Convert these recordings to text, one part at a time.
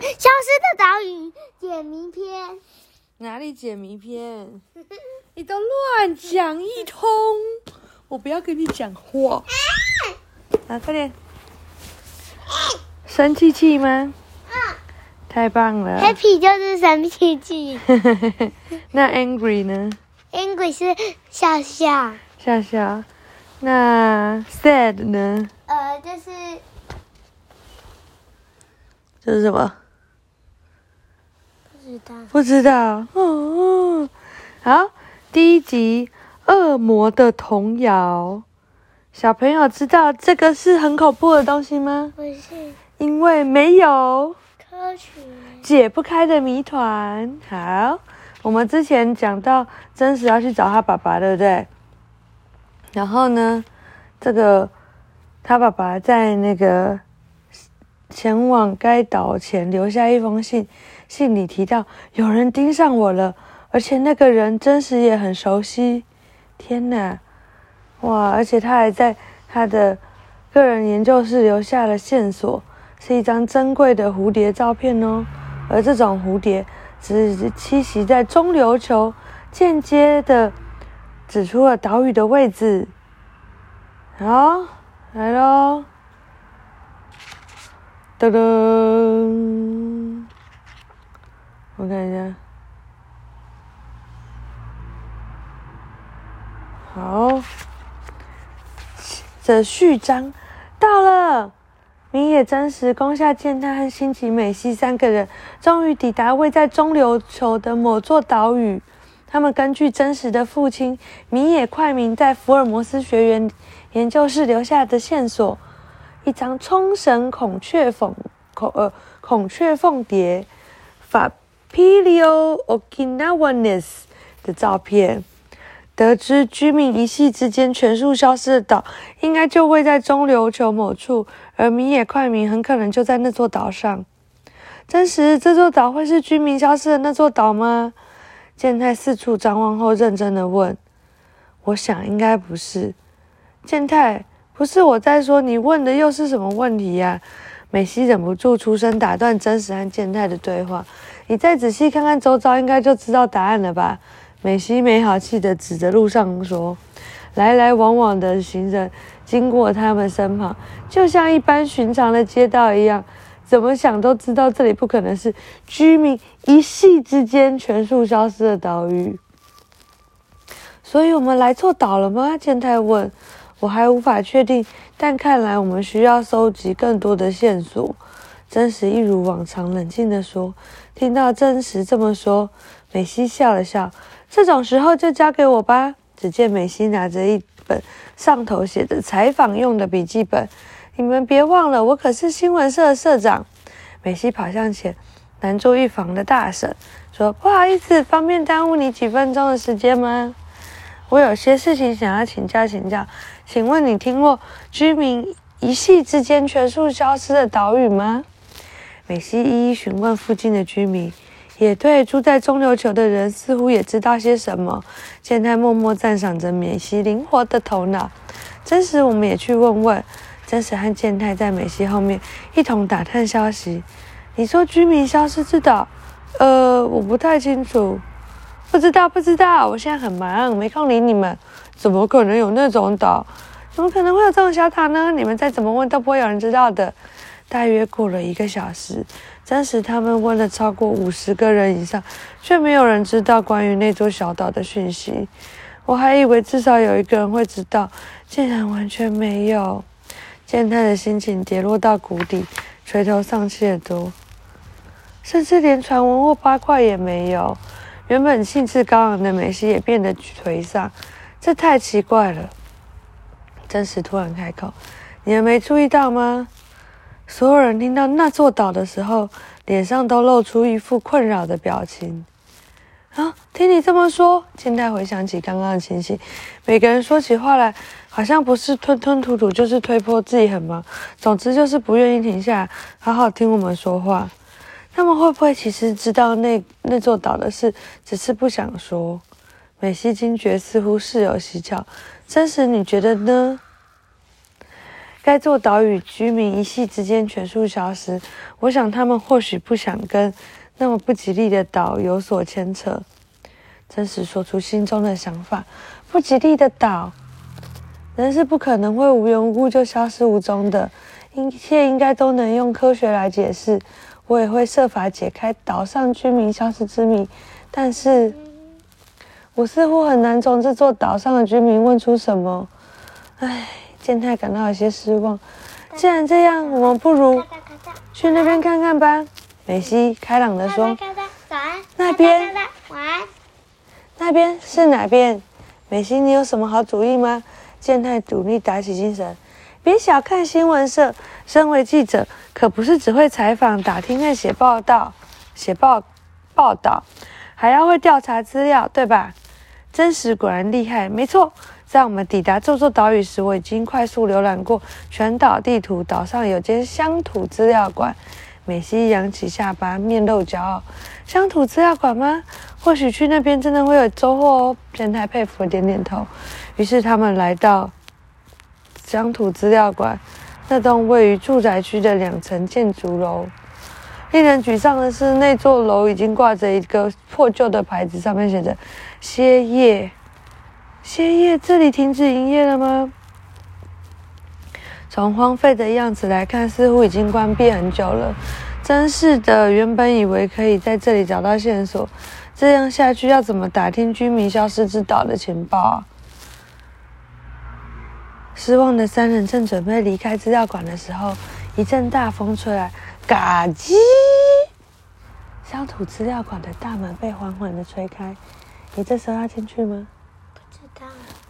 消失的岛屿解谜篇。哪里解谜篇？你都乱讲一通，我不要跟你讲话。啊，快点！生气气吗？太棒了。Happy 就是生气气 那 angry 呢？，angry 是笑笑，笑笑。那 sad 呢？呃，就是这是什么？不知道。不知道。哦，好，第一集《恶魔的童谣》。小朋友知道这个是很恐怖的东西吗？不是因为没有科学，解不开的谜团。好，我们之前讲到真实要去找他爸爸，对不对？然后呢，这个他爸爸在那个前往该岛前留下一封信，信里提到有人盯上我了，而且那个人真实也很熟悉。天哪，哇！而且他还在他的个人研究室留下了线索。是一张珍贵的蝴蝶照片哦，而这种蝴蝶只栖息在中流球，间接的指出了岛屿的位置。好，来喽，噔噔，的序章到了。明野真实、宫下健太和新崎美希三个人终于抵达位在中琉球的某座岛屿。他们根据真实的父亲米野快明在福尔摩斯学园研究室留下的线索——一张冲绳孔雀凤孔呃孔雀凤蝶 （Papilio okinawanus） 的照片。得知居民一夕之间全数消失的岛，应该就位在中琉球某处，而米野快明很可能就在那座岛上。真实，这座岛会是居民消失的那座岛吗？健太四处张望后，认真的问：“我想应该不是。”健太，不是我在说，你问的又是什么问题呀、美希忍不住出声打断真实和健太的对话：“你再仔细看看周遭，应该就知道答案了吧？”美希没好气的指着路上说：“来来往往的行人经过他们身旁，就像一般寻常的街道一样。怎么想都知道这里不可能是居民一夕之间全数消失的岛屿。所以我们来错岛了吗？”健太问。“我还无法确定，但看来我们需要收集更多的线索。”真实一如往常冷静地说。听到真实这么说，美希笑了笑。这种时候就交给我吧。只见美希拿着一本上头写着采访用的笔记本。你们别忘了，我可是新闻社的社长。美希跑向前，拦住一旁的大婶，说：“不好意思，方便耽误你几分钟的时间吗？我有些事情想要请教请教。请问你听过居民一夕之间全数消失的岛屿吗？”美希一一询问附近的居民。也对，住在中流球的人似乎也知道些什么。健太默默赞赏着美希灵活的头脑。真实，我们也去问问。真实和健太在美希后面一同打探消息。你说居民消失之岛？呃，我不太清楚，不知道，不知道。我现在很忙，没空理你们。怎么可能有那种岛？怎么可能会有这种小岛呢？你们再怎么问都不会有人知道的。大约过了一个小时。真实，他们问了超过五十个人以上，却没有人知道关于那座小岛的讯息。我还以为至少有一个人会知道，竟然完全没有。健太的心情跌落到谷底，垂头丧气的多，甚至连传闻或八卦也没有。原本兴致高昂的美希也变得颓丧，这太奇怪了。真实突然开口：“你们没注意到吗？”所有人听到那座岛的时候，脸上都露出一副困扰的表情。啊，听你这么说，健太回想起刚刚的情形，每个人说起话来，好像不是吞吞吐吐，就是推脱自己很忙，总之就是不愿意停下来好好听我们说话。他们会不会其实知道那那座岛的事，只是不想说？美希惊觉似乎事有蹊跷，真实你觉得呢？该座岛屿居民一夕之间全数消失。我想他们或许不想跟那么不吉利的岛有所牵扯。真实说出心中的想法。不吉利的岛，人是不可能会无缘无故就消失无踪的，一切应该都能用科学来解释。我也会设法解开岛上居民消失之谜，但是，我似乎很难从这座岛上的居民问出什么。唉，健太感到有些失望。既然这样，我们不如去那边看看吧。美西开朗地说。早安。那边。晚安。那边是哪边？美西，你有什么好主意吗？健太努力打起精神。别小看新闻社，身为记者，可不是只会采访、打听和写报道、写报报道，还要会调查资料，对吧？真实果然厉害。没错，在我们抵达这座岛屿时，我已经快速浏览过全岛地图。岛上有间乡土资料馆。美西扬起下巴，面露骄傲。乡土资料馆吗？或许去那边真的会有收获哦。变态佩服点点头。于是他们来到乡土资料馆，那栋位于住宅区的两层建筑楼。令人沮丧的是，那座楼已经挂着一个破旧的牌子，上面写着“歇业”。歇业，这里停止营业了吗？从荒废的样子来看，似乎已经关闭很久了。真是的，原本以为可以在这里找到线索，这样下去要怎么打听居民消失之岛的情报啊？失望的三人正准备离开资料馆的时候，一阵大风吹来，嘎叽！乡土资料馆的大门被缓缓的吹开。你这时候要进去吗？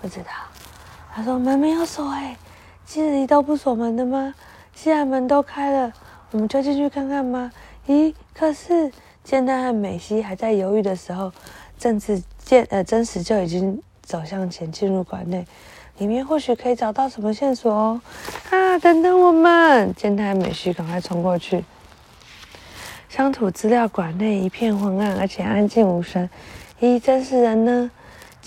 不知道。他说门没有锁哎。这里都不锁门的吗？既然门都开了，我们就进去看看吗？咦，可是健太和美希还在犹豫的时候，郑志健呃真实就已经走向前进入馆内，里面或许可以找到什么线索哦。啊，等等我们！健太和美希赶快冲过去。乡土资料馆内一片昏暗，而且安静无声。咦，真实人呢？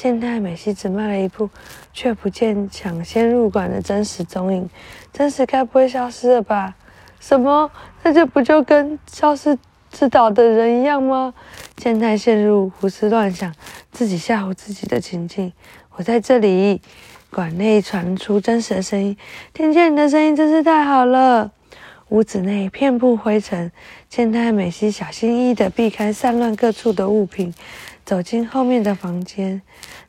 健太美希只迈了一步，却不见抢先入馆的真实踪影。真实该不会消失了吧？什么？那这不就跟消失之岛的人一样吗？健太陷入胡思乱想，自己吓唬自己的情境。我在这里，馆内传出真实的声音。听见你的声音真是太好了。屋子内遍布灰尘，健太美希小心翼翼地避开散乱各处的物品。走进后面的房间，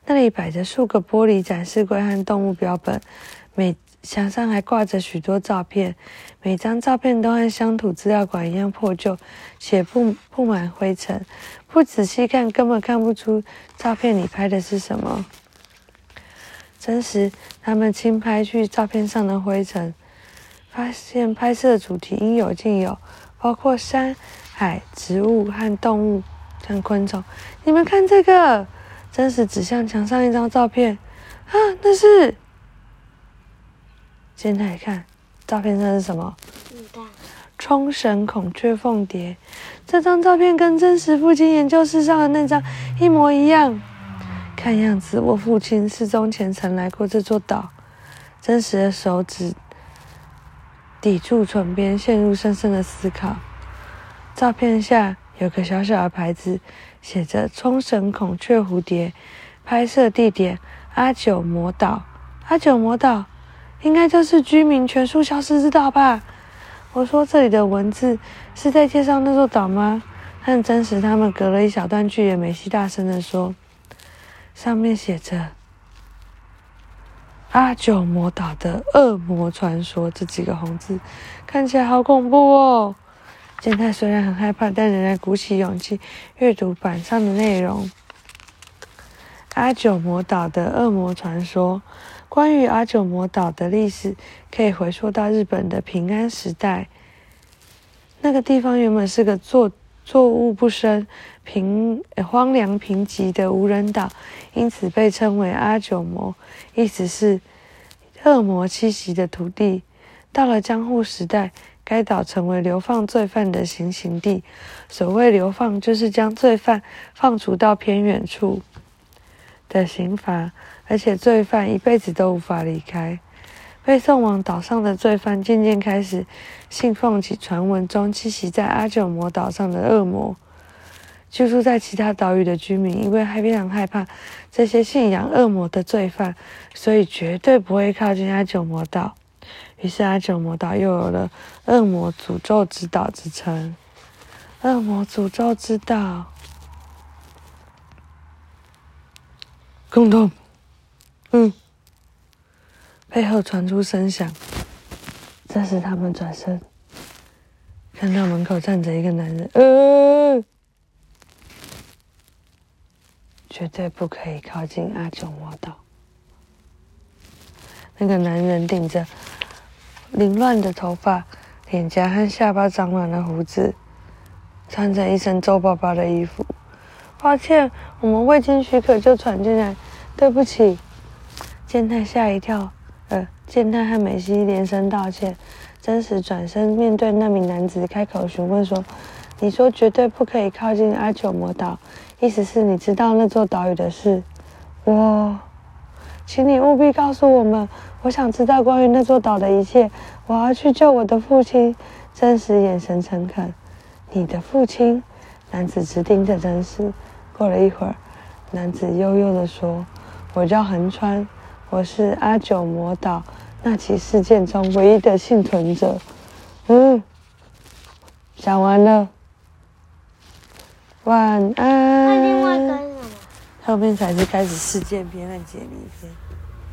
那里摆着数个玻璃展示柜和动物标本，每墙上还挂着许多照片，每张照片都和乡土资料馆一样破旧，且布布满灰尘。不仔细看，根本看不出照片里拍的是什么。真实，他们轻拍去照片上的灰尘，发现拍摄主题应有尽有，包括山、海、植物和动物。像昆虫，你们看这个，真实指向墙上一张照片，啊，那是。现在看，照片上是什么？冲绳孔雀凤蝶。这张照片跟真实父亲研究室上的那张一模一样。看样子，我父亲失踪前曾来过这座岛。真实的手指抵住唇边，陷入深深的思考。照片下。有个小小的牌子，写着“冲绳孔雀蝴蝶”，拍摄地点阿九魔岛。阿九魔岛应该就是居民全数消失之岛吧？我说这里的文字是在介绍那座岛吗？但真实他们隔了一小段距离，美西大声的说：“上面写着阿九魔岛的恶魔传说。”这几个红字看起来好恐怖哦。健太虽然很害怕，但仍然鼓起勇气阅读板上的内容。阿久魔岛的恶魔传说，关于阿久魔岛的历史可以回溯到日本的平安时代。那个地方原本是个作作物不生、平荒凉贫瘠的无人岛，因此被称为阿久魔，意思是恶魔栖息的土地。到了江户时代。该岛成为流放罪犯的行刑地。所谓流放，就是将罪犯放逐到偏远处的刑罚，而且罪犯一辈子都无法离开。被送往岛上的罪犯渐渐开始信奉起传闻中栖息在阿久魔岛上的恶魔。居住在其他岛屿的居民因为非常害怕这些信仰恶魔的罪犯，所以绝对不会靠近阿久魔岛。于是阿久魔岛又有了“恶魔诅咒之岛”之称。恶魔诅咒之岛，空洞，嗯，背后传出声响。这时他们转身，看到门口站着一个男人，呃。绝对不可以靠近阿九魔岛。那个男人顶着凌乱的头发，脸颊和下巴长满了胡子，穿着一身皱巴巴的衣服。抱歉，我们未经许可就闯进来，对不起。健太吓一跳，呃，健太和美希连声道歉。真实转身面对那名男子，开口询问说：“你说绝对不可以靠近阿九魔岛？”意思是你知道那座岛屿的事，我，请你务必告诉我们，我想知道关于那座岛的一切。我要去救我的父亲。真实眼神诚恳，你的父亲？男子直盯着真实。过了一会儿，男子悠悠地说：“我叫横川，我是阿九魔岛那起事件中唯一的幸存者。”嗯，讲完了。晚安。那另外跟什么？后面才是开始事件片和解谜片。